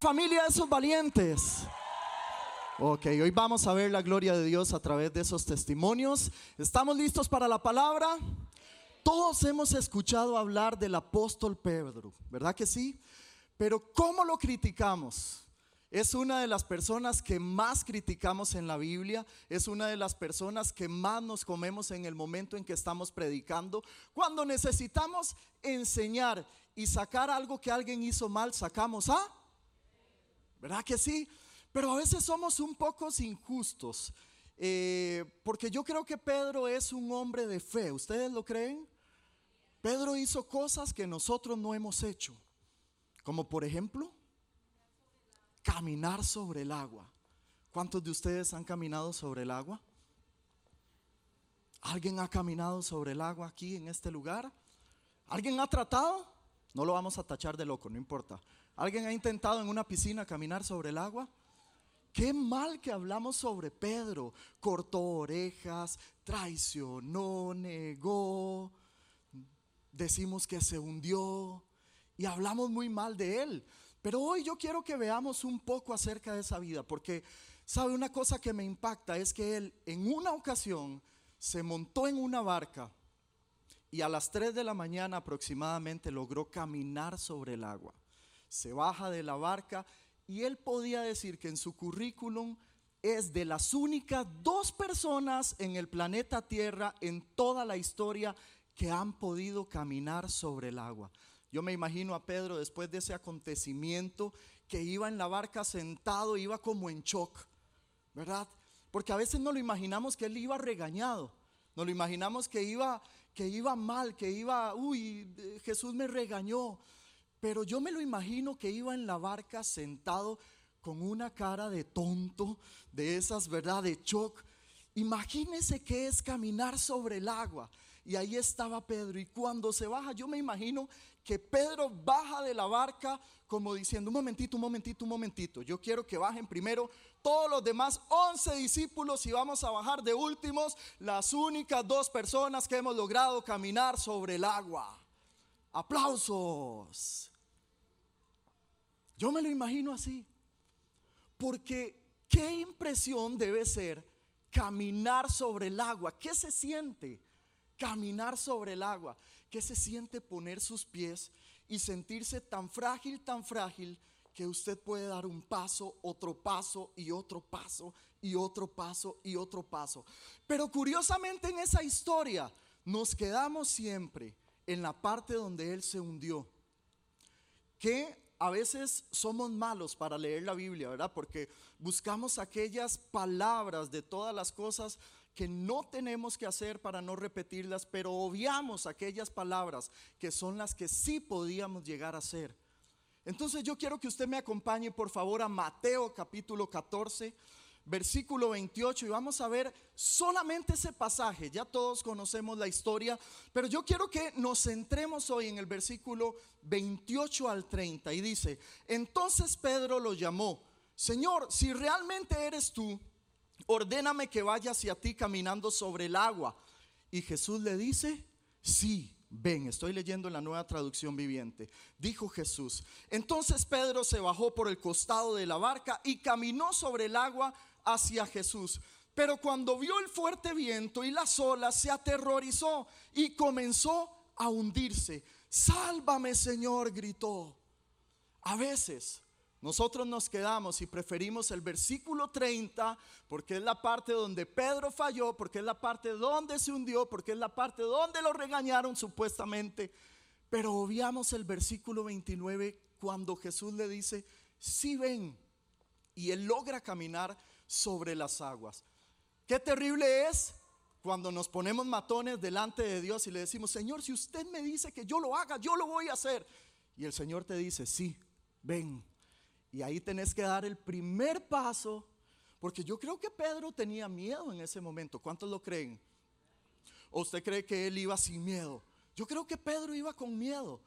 Familia de esos valientes. Ok, hoy vamos a ver la gloria de Dios a través de esos testimonios. ¿Estamos listos para la palabra? Todos hemos escuchado hablar del apóstol Pedro, ¿verdad que sí? Pero ¿cómo lo criticamos? Es una de las personas que más criticamos en la Biblia, es una de las personas que más nos comemos en el momento en que estamos predicando. Cuando necesitamos enseñar y sacar algo que alguien hizo mal, sacamos a... ¿Verdad que sí? Pero a veces somos un poco injustos. Eh, porque yo creo que Pedro es un hombre de fe. ¿Ustedes lo creen? Pedro hizo cosas que nosotros no hemos hecho. Como por ejemplo, caminar sobre el agua. ¿Cuántos de ustedes han caminado sobre el agua? ¿Alguien ha caminado sobre el agua aquí en este lugar? ¿Alguien ha tratado? No lo vamos a tachar de loco, no importa. ¿Alguien ha intentado en una piscina caminar sobre el agua? Qué mal que hablamos sobre Pedro. Cortó orejas, traicionó, negó, decimos que se hundió y hablamos muy mal de él. Pero hoy yo quiero que veamos un poco acerca de esa vida, porque sabe una cosa que me impacta es que él en una ocasión se montó en una barca y a las 3 de la mañana aproximadamente logró caminar sobre el agua se baja de la barca y él podía decir que en su currículum es de las únicas dos personas en el planeta Tierra en toda la historia que han podido caminar sobre el agua. Yo me imagino a Pedro después de ese acontecimiento que iba en la barca sentado, iba como en shock, ¿verdad? Porque a veces no lo imaginamos que él iba regañado, no lo imaginamos que iba que iba mal, que iba, uy, Jesús me regañó, pero yo me lo imagino que iba en la barca sentado con una cara de tonto, de esas, ¿verdad? De shock. Imagínese que es caminar sobre el agua. Y ahí estaba Pedro. Y cuando se baja, yo me imagino que Pedro baja de la barca como diciendo, un momentito, un momentito, un momentito. Yo quiero que bajen primero todos los demás 11 discípulos y vamos a bajar de últimos las únicas dos personas que hemos logrado caminar sobre el agua. Aplausos. Yo me lo imagino así. Porque qué impresión debe ser caminar sobre el agua. ¿Qué se siente caminar sobre el agua? ¿Qué se siente poner sus pies y sentirse tan frágil, tan frágil que usted puede dar un paso, otro paso y otro paso y otro paso y otro paso? Pero curiosamente en esa historia nos quedamos siempre en la parte donde Él se hundió. Que a veces somos malos para leer la Biblia, ¿verdad? Porque buscamos aquellas palabras de todas las cosas que no tenemos que hacer para no repetirlas, pero obviamos aquellas palabras que son las que sí podíamos llegar a hacer. Entonces yo quiero que usted me acompañe por favor a Mateo capítulo 14 versículo 28 y vamos a ver solamente ese pasaje. Ya todos conocemos la historia, pero yo quiero que nos centremos hoy en el versículo 28 al 30 y dice, entonces Pedro lo llamó, Señor, si realmente eres tú, ordéname que vaya hacia ti caminando sobre el agua. Y Jesús le dice, sí. Ven, estoy leyendo la nueva traducción viviente. Dijo Jesús. Entonces Pedro se bajó por el costado de la barca y caminó sobre el agua hacia Jesús. Pero cuando vio el fuerte viento y las olas, se aterrorizó y comenzó a hundirse. Sálvame, Señor, gritó. A veces nosotros nos quedamos y preferimos el versículo 30 porque es la parte donde Pedro falló, porque es la parte donde se hundió, porque es la parte donde lo regañaron supuestamente. Pero obviamos el versículo 29 cuando Jesús le dice, si ven, y él logra caminar sobre las aguas. Qué terrible es cuando nos ponemos matones delante de Dios y le decimos, Señor, si usted me dice que yo lo haga, yo lo voy a hacer. Y el Señor te dice, sí, ven. Y ahí tenés que dar el primer paso, porque yo creo que Pedro tenía miedo en ese momento. ¿Cuántos lo creen? ¿O usted cree que él iba sin miedo? Yo creo que Pedro iba con miedo,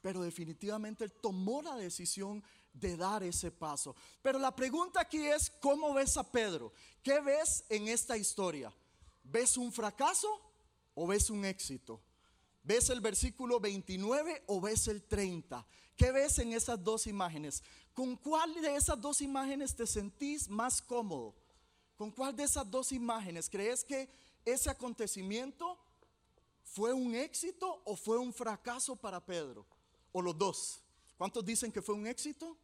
pero definitivamente él tomó la decisión de dar ese paso. Pero la pregunta aquí es, ¿cómo ves a Pedro? ¿Qué ves en esta historia? ¿Ves un fracaso o ves un éxito? ¿Ves el versículo 29 o ves el 30? ¿Qué ves en esas dos imágenes? ¿Con cuál de esas dos imágenes te sentís más cómodo? ¿Con cuál de esas dos imágenes crees que ese acontecimiento fue un éxito o fue un fracaso para Pedro? ¿O los dos? ¿Cuántos dicen que fue un éxito?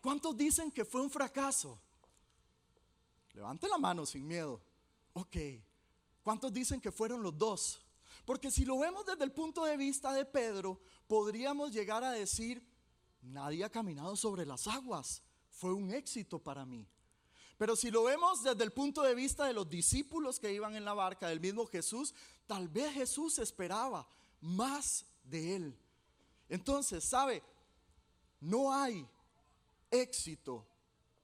¿Cuántos dicen que fue un fracaso? Levante la mano sin miedo. Ok. ¿Cuántos dicen que fueron los dos? Porque si lo vemos desde el punto de vista de Pedro, podríamos llegar a decir, nadie ha caminado sobre las aguas, fue un éxito para mí. Pero si lo vemos desde el punto de vista de los discípulos que iban en la barca del mismo Jesús, tal vez Jesús esperaba más de él. Entonces, ¿sabe? No hay éxito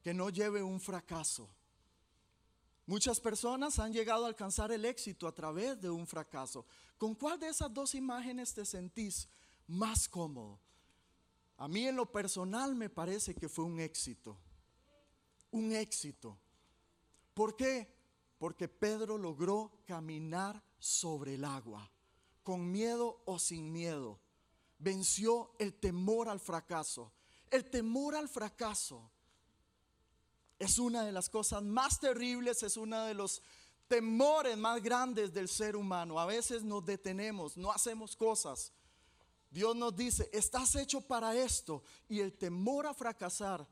que no lleve un fracaso. Muchas personas han llegado a alcanzar el éxito a través de un fracaso. ¿Con cuál de esas dos imágenes te sentís más cómodo? A mí en lo personal me parece que fue un éxito. Un éxito. ¿Por qué? Porque Pedro logró caminar sobre el agua, con miedo o sin miedo. Venció el temor al fracaso. El temor al fracaso es una de las cosas más terribles, es uno de los temores más grandes del ser humano. A veces nos detenemos, no hacemos cosas. Dios nos dice, estás hecho para esto. Y el temor a fracasar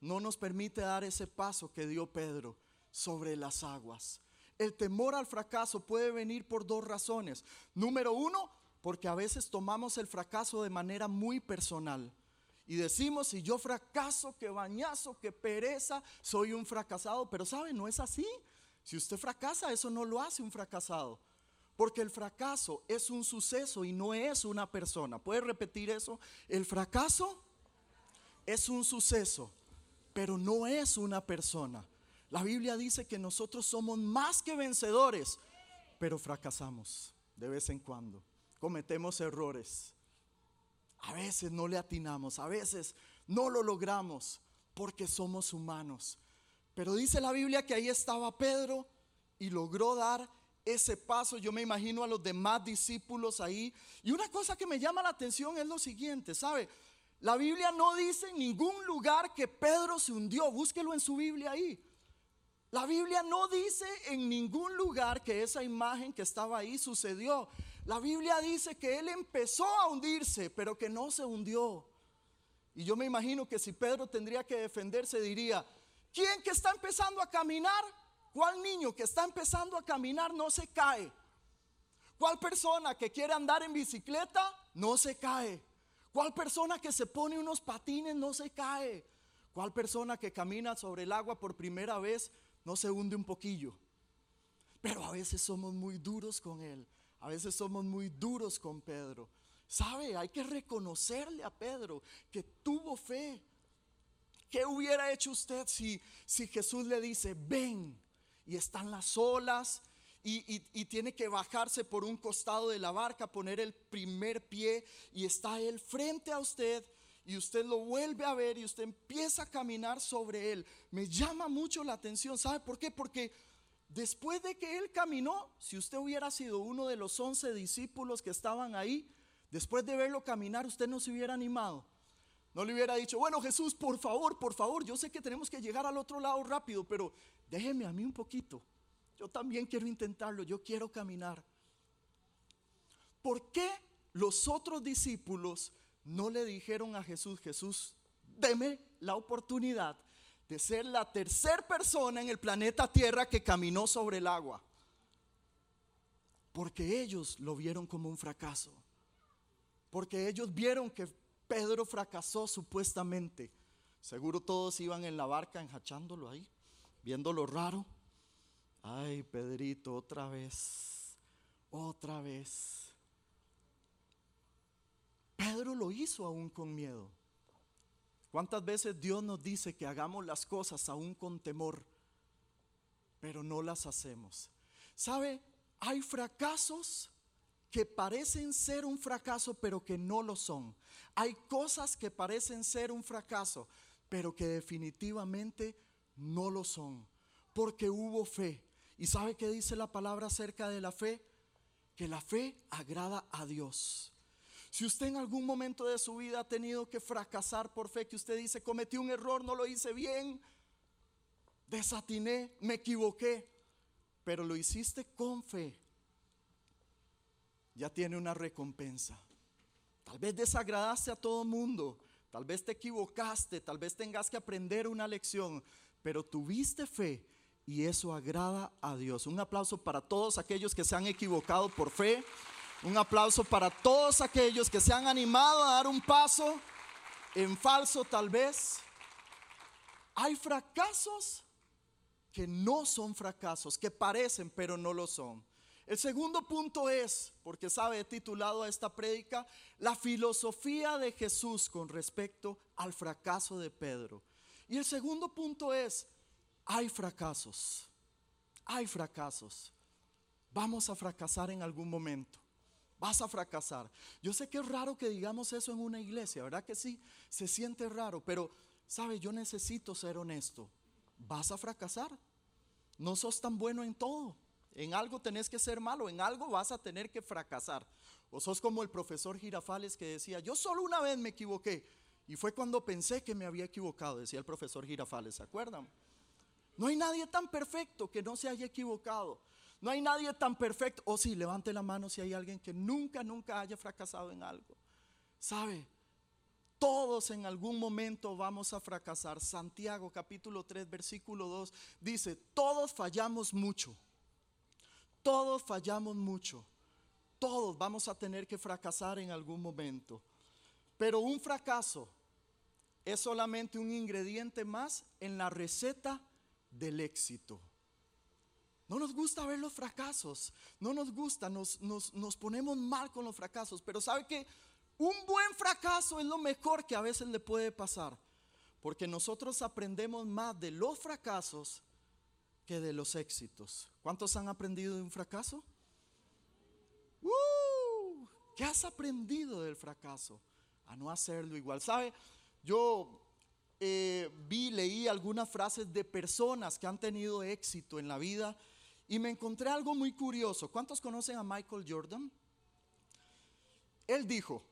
no nos permite dar ese paso que dio Pedro sobre las aguas. El temor al fracaso puede venir por dos razones. Número uno, porque a veces tomamos el fracaso de manera muy personal. Y decimos, si yo fracaso, que bañazo, que pereza, soy un fracasado. Pero sabe, no es así. Si usted fracasa, eso no lo hace un fracasado. Porque el fracaso es un suceso y no es una persona. ¿Puede repetir eso? El fracaso es un suceso, pero no es una persona. La Biblia dice que nosotros somos más que vencedores, pero fracasamos de vez en cuando. Cometemos errores. A veces no le atinamos, a veces no lo logramos porque somos humanos. Pero dice la Biblia que ahí estaba Pedro y logró dar ese paso. Yo me imagino a los demás discípulos ahí. Y una cosa que me llama la atención es lo siguiente, ¿sabe? La Biblia no dice en ningún lugar que Pedro se hundió. Búsquelo en su Biblia ahí. La Biblia no dice en ningún lugar que esa imagen que estaba ahí sucedió. La Biblia dice que él empezó a hundirse, pero que no se hundió. Y yo me imagino que si Pedro tendría que defenderse, diría, ¿quién que está empezando a caminar? ¿Cuál niño que está empezando a caminar no se cae? ¿Cuál persona que quiere andar en bicicleta no se cae? ¿Cuál persona que se pone unos patines no se cae? ¿Cuál persona que camina sobre el agua por primera vez no se hunde un poquillo? Pero a veces somos muy duros con él. A veces somos muy duros con Pedro. ¿Sabe? Hay que reconocerle a Pedro que tuvo fe. ¿Qué hubiera hecho usted si, si Jesús le dice, ven, y están las olas, y, y, tiene que bajarse por un costado de la barca, poner el primer pie y está él frente a usted y usted lo vuelve a ver y usted empieza a caminar sobre él. Me llama mucho la atención, ¿sabe por qué? Porque Después de que él caminó, si usted hubiera sido uno de los once discípulos que estaban ahí, después de verlo caminar, usted no se hubiera animado. No le hubiera dicho, bueno Jesús, por favor, por favor, yo sé que tenemos que llegar al otro lado rápido, pero déjeme a mí un poquito. Yo también quiero intentarlo, yo quiero caminar. ¿Por qué los otros discípulos no le dijeron a Jesús, Jesús, deme la oportunidad de ser la tercera persona en el planeta Tierra que caminó sobre el agua. Porque ellos lo vieron como un fracaso. Porque ellos vieron que Pedro fracasó supuestamente. Seguro todos iban en la barca enjachándolo ahí, viéndolo raro. Ay, Pedrito, otra vez, otra vez. Pedro lo hizo aún con miedo. ¿Cuántas veces Dios nos dice que hagamos las cosas aún con temor, pero no las hacemos? ¿Sabe? Hay fracasos que parecen ser un fracaso, pero que no lo son. Hay cosas que parecen ser un fracaso, pero que definitivamente no lo son, porque hubo fe. ¿Y sabe qué dice la palabra acerca de la fe? que la fe agrada a Dios. Si usted en algún momento de su vida ha tenido que fracasar por fe, que usted dice, cometí un error, no lo hice bien, desatiné, me equivoqué, pero lo hiciste con fe, ya tiene una recompensa. Tal vez desagradaste a todo mundo, tal vez te equivocaste, tal vez tengas que aprender una lección, pero tuviste fe y eso agrada a Dios. Un aplauso para todos aquellos que se han equivocado por fe. Un aplauso para todos aquellos que se han animado a dar un paso en falso tal vez. Hay fracasos que no son fracasos, que parecen pero no lo son. El segundo punto es, porque sabe, he titulado a esta prédica, la filosofía de Jesús con respecto al fracaso de Pedro. Y el segundo punto es, hay fracasos, hay fracasos. Vamos a fracasar en algún momento. Vas a fracasar. Yo sé que es raro que digamos eso en una iglesia, ¿verdad que sí? Se siente raro, pero, ¿sabe? Yo necesito ser honesto. Vas a fracasar. No sos tan bueno en todo. En algo tenés que ser malo, en algo vas a tener que fracasar. O sos como el profesor Girafales que decía, yo solo una vez me equivoqué. Y fue cuando pensé que me había equivocado, decía el profesor Girafales, ¿se acuerdan? No hay nadie tan perfecto que no se haya equivocado. No hay nadie tan perfecto. O si levante la mano si hay alguien que nunca, nunca haya fracasado en algo. ¿Sabe? Todos en algún momento vamos a fracasar. Santiago capítulo 3 versículo 2 dice, todos fallamos mucho. Todos fallamos mucho. Todos vamos a tener que fracasar en algún momento. Pero un fracaso es solamente un ingrediente más en la receta del éxito. No nos gusta ver los fracasos, no nos gusta, nos, nos, nos ponemos mal con los fracasos, pero sabe que un buen fracaso es lo mejor que a veces le puede pasar, porque nosotros aprendemos más de los fracasos que de los éxitos. ¿Cuántos han aprendido de un fracaso? ¡Uh! ¿Qué has aprendido del fracaso? A no hacerlo igual. ¿Sabe? Yo eh, vi, leí algunas frases de personas que han tenido éxito en la vida y me encontré algo muy curioso. ¿Cuántos conocen a Michael Jordan? Él dijo,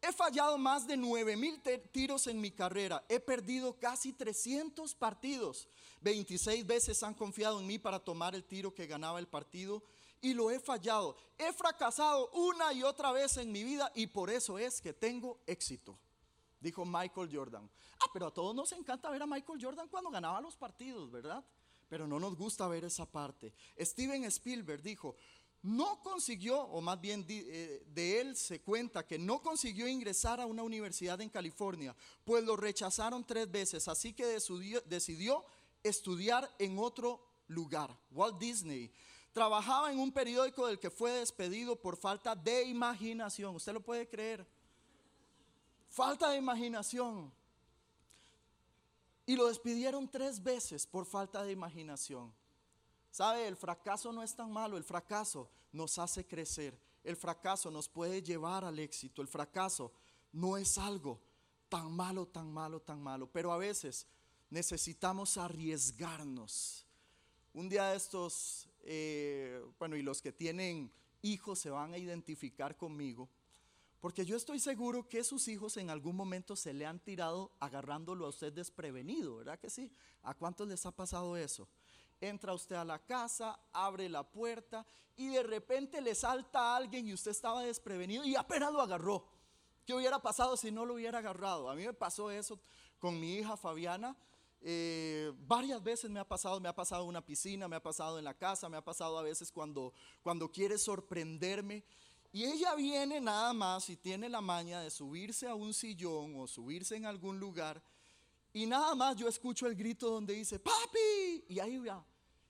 he fallado más de 9 mil tiros en mi carrera, he perdido casi 300 partidos, 26 veces han confiado en mí para tomar el tiro que ganaba el partido y lo he fallado. He fracasado una y otra vez en mi vida y por eso es que tengo éxito dijo Michael Jordan. Ah, pero a todos nos encanta ver a Michael Jordan cuando ganaba los partidos, ¿verdad? Pero no nos gusta ver esa parte. Steven Spielberg dijo, no consiguió, o más bien eh, de, él se cuenta que no consiguió ingresar a una universidad en California, pues lo rechazaron tres veces, así que decidió, decidió estudiar en otro lugar, Walt Disney. Trabajaba en un periódico del que fue despedido por falta de imaginación. ¿Usted lo puede creer? Falta de imaginación. Y lo despidieron tres veces por falta de imaginación. ¿Sabe? El fracaso no es tan malo, el fracaso nos hace crecer, el fracaso nos puede llevar al éxito, el fracaso no es algo tan malo, tan malo, tan malo, pero a veces necesitamos arriesgarnos. Un día de estos, eh, bueno, y los que tienen hijos se van a identificar conmigo. Porque yo estoy seguro que sus hijos en algún momento se le han tirado agarrándolo a usted desprevenido, ¿verdad que sí? ¿A cuántos les ha pasado eso? Entra usted a la casa, abre la puerta y de repente le salta a alguien y usted estaba desprevenido y apenas lo agarró. ¿Qué hubiera pasado si no lo hubiera agarrado? A mí me pasó eso con mi hija Fabiana. Eh, varias veces me ha pasado, me ha pasado en una piscina, me ha pasado en la casa, me ha pasado a veces cuando, cuando quiere sorprenderme y ella viene nada más y tiene la maña de subirse a un sillón o subirse en algún lugar. Y nada más yo escucho el grito donde dice, papi. Y ahí va.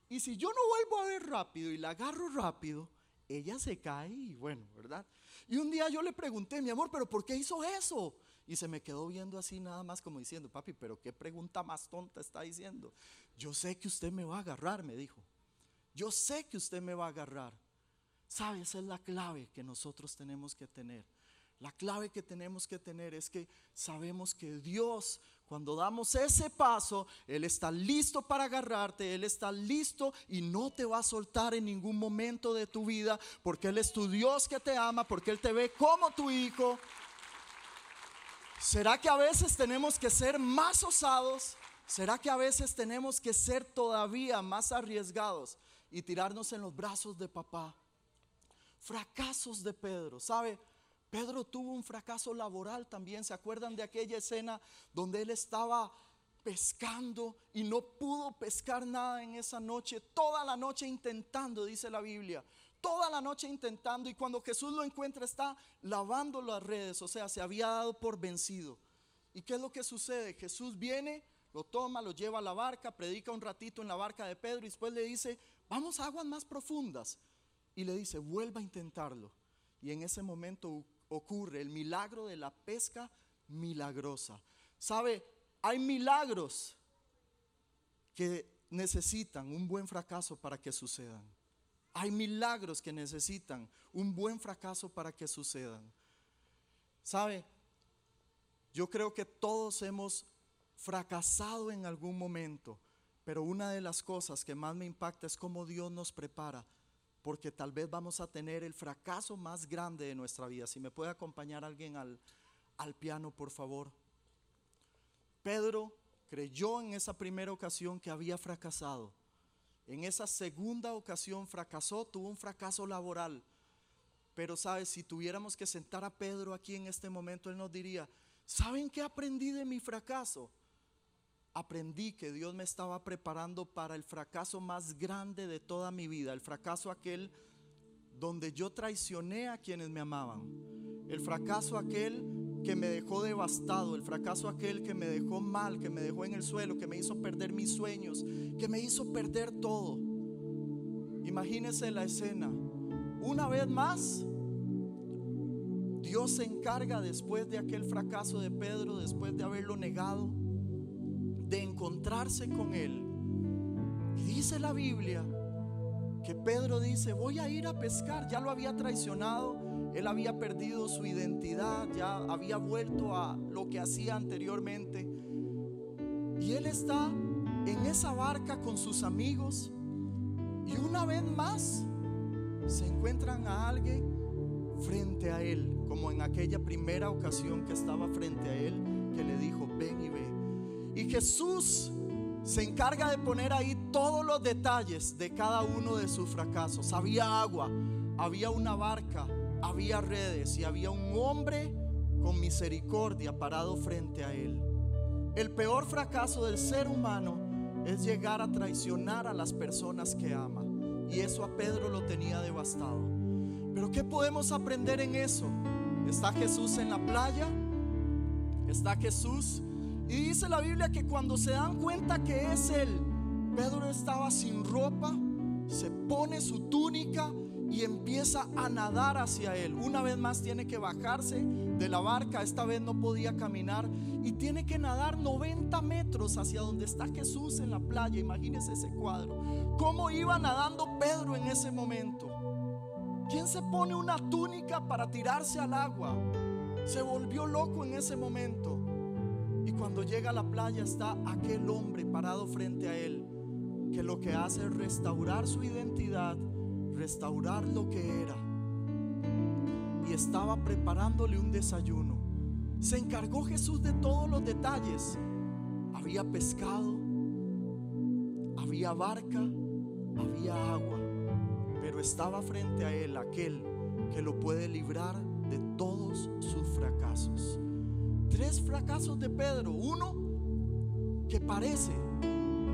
Y si yo no vuelvo a ver rápido y la agarro rápido, ella se cae y bueno, ¿verdad? Y un día yo le pregunté, mi amor, pero ¿por qué hizo eso? Y se me quedó viendo así nada más como diciendo, papi, pero qué pregunta más tonta está diciendo. Yo sé que usted me va a agarrar, me dijo. Yo sé que usted me va a agarrar. ¿Sabe? Esa es la clave que nosotros tenemos que tener. La clave que tenemos que tener es que sabemos que Dios, cuando damos ese paso, Él está listo para agarrarte, Él está listo y no te va a soltar en ningún momento de tu vida, porque Él es tu Dios que te ama, porque Él te ve como tu hijo. ¿Será que a veces tenemos que ser más osados? ¿Será que a veces tenemos que ser todavía más arriesgados y tirarnos en los brazos de papá? Fracasos de Pedro, ¿sabe? Pedro tuvo un fracaso laboral también. ¿Se acuerdan de aquella escena donde él estaba pescando y no pudo pescar nada en esa noche? Toda la noche intentando, dice la Biblia. Toda la noche intentando y cuando Jesús lo encuentra está lavando las redes, o sea, se había dado por vencido. ¿Y qué es lo que sucede? Jesús viene, lo toma, lo lleva a la barca, predica un ratito en la barca de Pedro y después le dice, vamos a aguas más profundas. Y le dice, vuelva a intentarlo. Y en ese momento ocurre el milagro de la pesca milagrosa. ¿Sabe? Hay milagros que necesitan un buen fracaso para que sucedan. Hay milagros que necesitan un buen fracaso para que sucedan. ¿Sabe? Yo creo que todos hemos fracasado en algún momento, pero una de las cosas que más me impacta es cómo Dios nos prepara porque tal vez vamos a tener el fracaso más grande de nuestra vida. Si me puede acompañar alguien al, al piano, por favor. Pedro creyó en esa primera ocasión que había fracasado. En esa segunda ocasión fracasó, tuvo un fracaso laboral. Pero sabes, si tuviéramos que sentar a Pedro aquí en este momento, él nos diría, ¿saben qué aprendí de mi fracaso? Aprendí que Dios me estaba preparando para el fracaso más grande de toda mi vida, el fracaso aquel donde yo traicioné a quienes me amaban, el fracaso aquel que me dejó devastado, el fracaso aquel que me dejó mal, que me dejó en el suelo, que me hizo perder mis sueños, que me hizo perder todo. Imagínese la escena. Una vez más, Dios se encarga después de aquel fracaso de Pedro, después de haberlo negado, de encontrarse con Él. Y dice la Biblia que Pedro dice, voy a ir a pescar. Ya lo había traicionado, él había perdido su identidad, ya había vuelto a lo que hacía anteriormente. Y él está en esa barca con sus amigos y una vez más se encuentran a alguien frente a él, como en aquella primera ocasión que estaba frente a él, que le dijo, ven y ve. Y Jesús se encarga de poner ahí todos los detalles de cada uno de sus fracasos. Había agua, había una barca, había redes y había un hombre con misericordia parado frente a él. El peor fracaso del ser humano es llegar a traicionar a las personas que ama. Y eso a Pedro lo tenía devastado. Pero ¿qué podemos aprender en eso? ¿Está Jesús en la playa? ¿Está Jesús y dice la Biblia que cuando se dan cuenta que es Él, Pedro estaba sin ropa, se pone su túnica y empieza a nadar hacia Él. Una vez más tiene que bajarse de la barca, esta vez no podía caminar y tiene que nadar 90 metros hacia donde está Jesús en la playa. Imagínese ese cuadro. ¿Cómo iba nadando Pedro en ese momento? ¿Quién se pone una túnica para tirarse al agua? Se volvió loco en ese momento. Cuando llega a la playa está aquel hombre parado frente a él, que lo que hace es restaurar su identidad, restaurar lo que era. Y estaba preparándole un desayuno. Se encargó Jesús de todos los detalles. Había pescado, había barca, había agua, pero estaba frente a él aquel que lo puede librar de todos sus fracasos tres fracasos de Pedro. Uno que parece,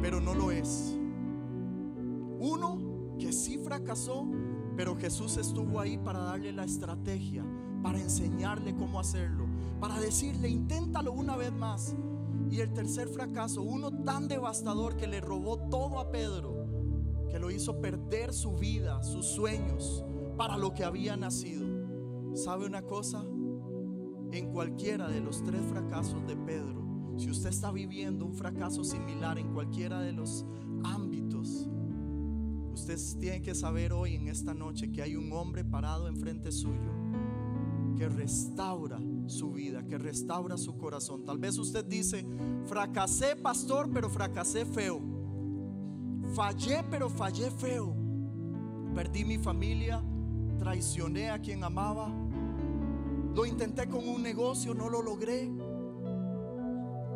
pero no lo es. Uno que sí fracasó, pero Jesús estuvo ahí para darle la estrategia, para enseñarle cómo hacerlo, para decirle, inténtalo una vez más. Y el tercer fracaso, uno tan devastador que le robó todo a Pedro, que lo hizo perder su vida, sus sueños, para lo que había nacido. ¿Sabe una cosa? En cualquiera de los tres fracasos de Pedro, si usted está viviendo un fracaso similar en cualquiera de los ámbitos, usted tiene que saber hoy en esta noche que hay un hombre parado enfrente suyo que restaura su vida, que restaura su corazón. Tal vez usted dice, fracasé pastor, pero fracasé feo. Fallé, pero fallé feo. Perdí mi familia, traicioné a quien amaba. Lo intenté con un negocio, no lo logré.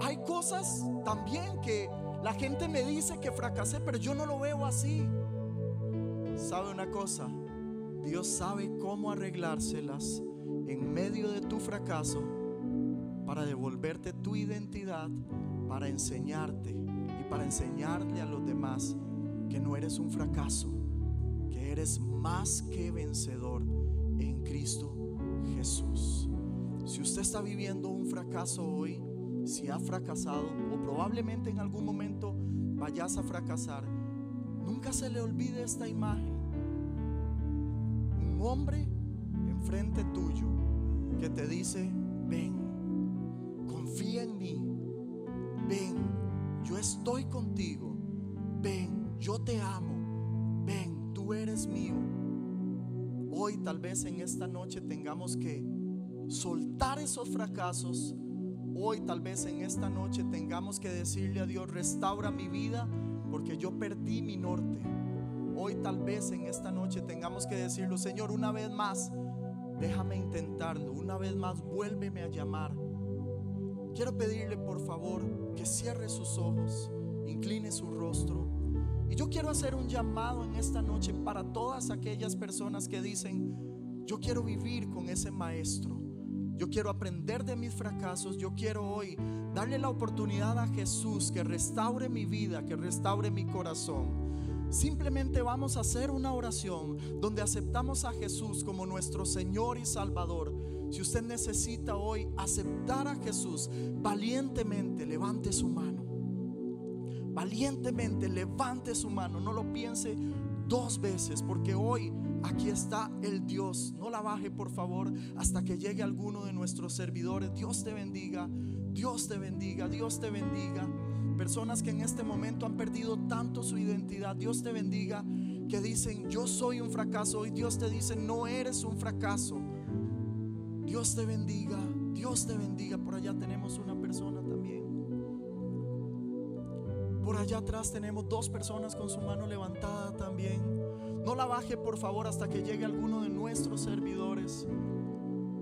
Hay cosas también que la gente me dice que fracasé, pero yo no lo veo así. ¿Sabe una cosa? Dios sabe cómo arreglárselas en medio de tu fracaso para devolverte tu identidad, para enseñarte y para enseñarle a los demás que no eres un fracaso, que eres más que vencedor en Cristo Jesús. Si usted está viviendo un fracaso hoy, si ha fracasado o probablemente en algún momento vayas a fracasar, nunca se le olvide esta imagen. Un hombre enfrente tuyo que te dice, ven, confía en mí, ven, yo estoy contigo, ven, yo te amo, ven, tú eres mío. Hoy tal vez en esta noche tengamos que soltar esos fracasos. Hoy tal vez en esta noche tengamos que decirle a Dios, restaura mi vida porque yo perdí mi norte. Hoy tal vez en esta noche tengamos que decirlo, Señor, una vez más, déjame intentarlo, una vez más, vuélveme a llamar. Quiero pedirle por favor que cierre sus ojos, incline su rostro. Y yo quiero hacer un llamado en esta noche para todas aquellas personas que dicen, yo quiero vivir con ese maestro. Yo quiero aprender de mis fracasos. Yo quiero hoy darle la oportunidad a Jesús que restaure mi vida, que restaure mi corazón. Simplemente vamos a hacer una oración donde aceptamos a Jesús como nuestro Señor y Salvador. Si usted necesita hoy aceptar a Jesús, valientemente levante su mano. Valientemente levante su mano. No lo piense dos veces porque hoy aquí está el Dios. No la baje por favor hasta que llegue alguno de nuestros servidores. Dios te bendiga. Dios te bendiga. Dios te bendiga. Personas que en este momento han perdido tanto su identidad. Dios te bendiga. Que dicen, yo soy un fracaso. Hoy Dios te dice, no eres un fracaso. Dios te bendiga. Dios te bendiga. Por allá tenemos una persona también. Por allá atrás tenemos dos personas con su mano levantada también. No la baje por favor hasta que llegue alguno de nuestros servidores.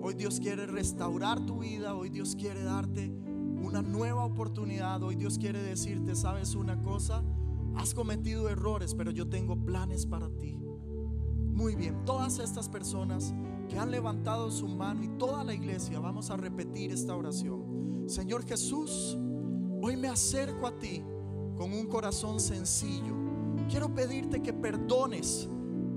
Hoy Dios quiere restaurar tu vida. Hoy Dios quiere darte una nueva oportunidad. Hoy Dios quiere decirte, sabes una cosa, has cometido errores, pero yo tengo planes para ti. Muy bien, todas estas personas que han levantado su mano y toda la iglesia, vamos a repetir esta oración. Señor Jesús, hoy me acerco a ti con un corazón sencillo. Quiero pedirte que perdones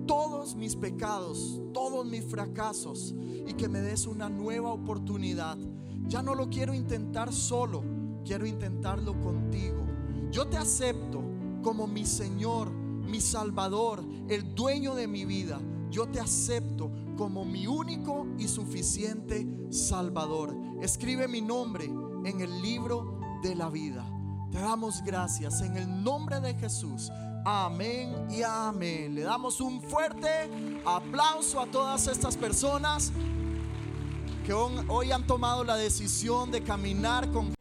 todos mis pecados, todos mis fracasos y que me des una nueva oportunidad ya no lo quiero intentar solo, quiero intentarlo contigo. Yo te acepto como mi Señor, mi Salvador, el dueño de mi vida. Yo te acepto como mi único y suficiente Salvador. Escribe mi nombre en el libro de la vida. Te damos gracias en el nombre de Jesús. Amén y amén. Le damos un fuerte aplauso a todas estas personas que hoy han tomado la decisión de caminar con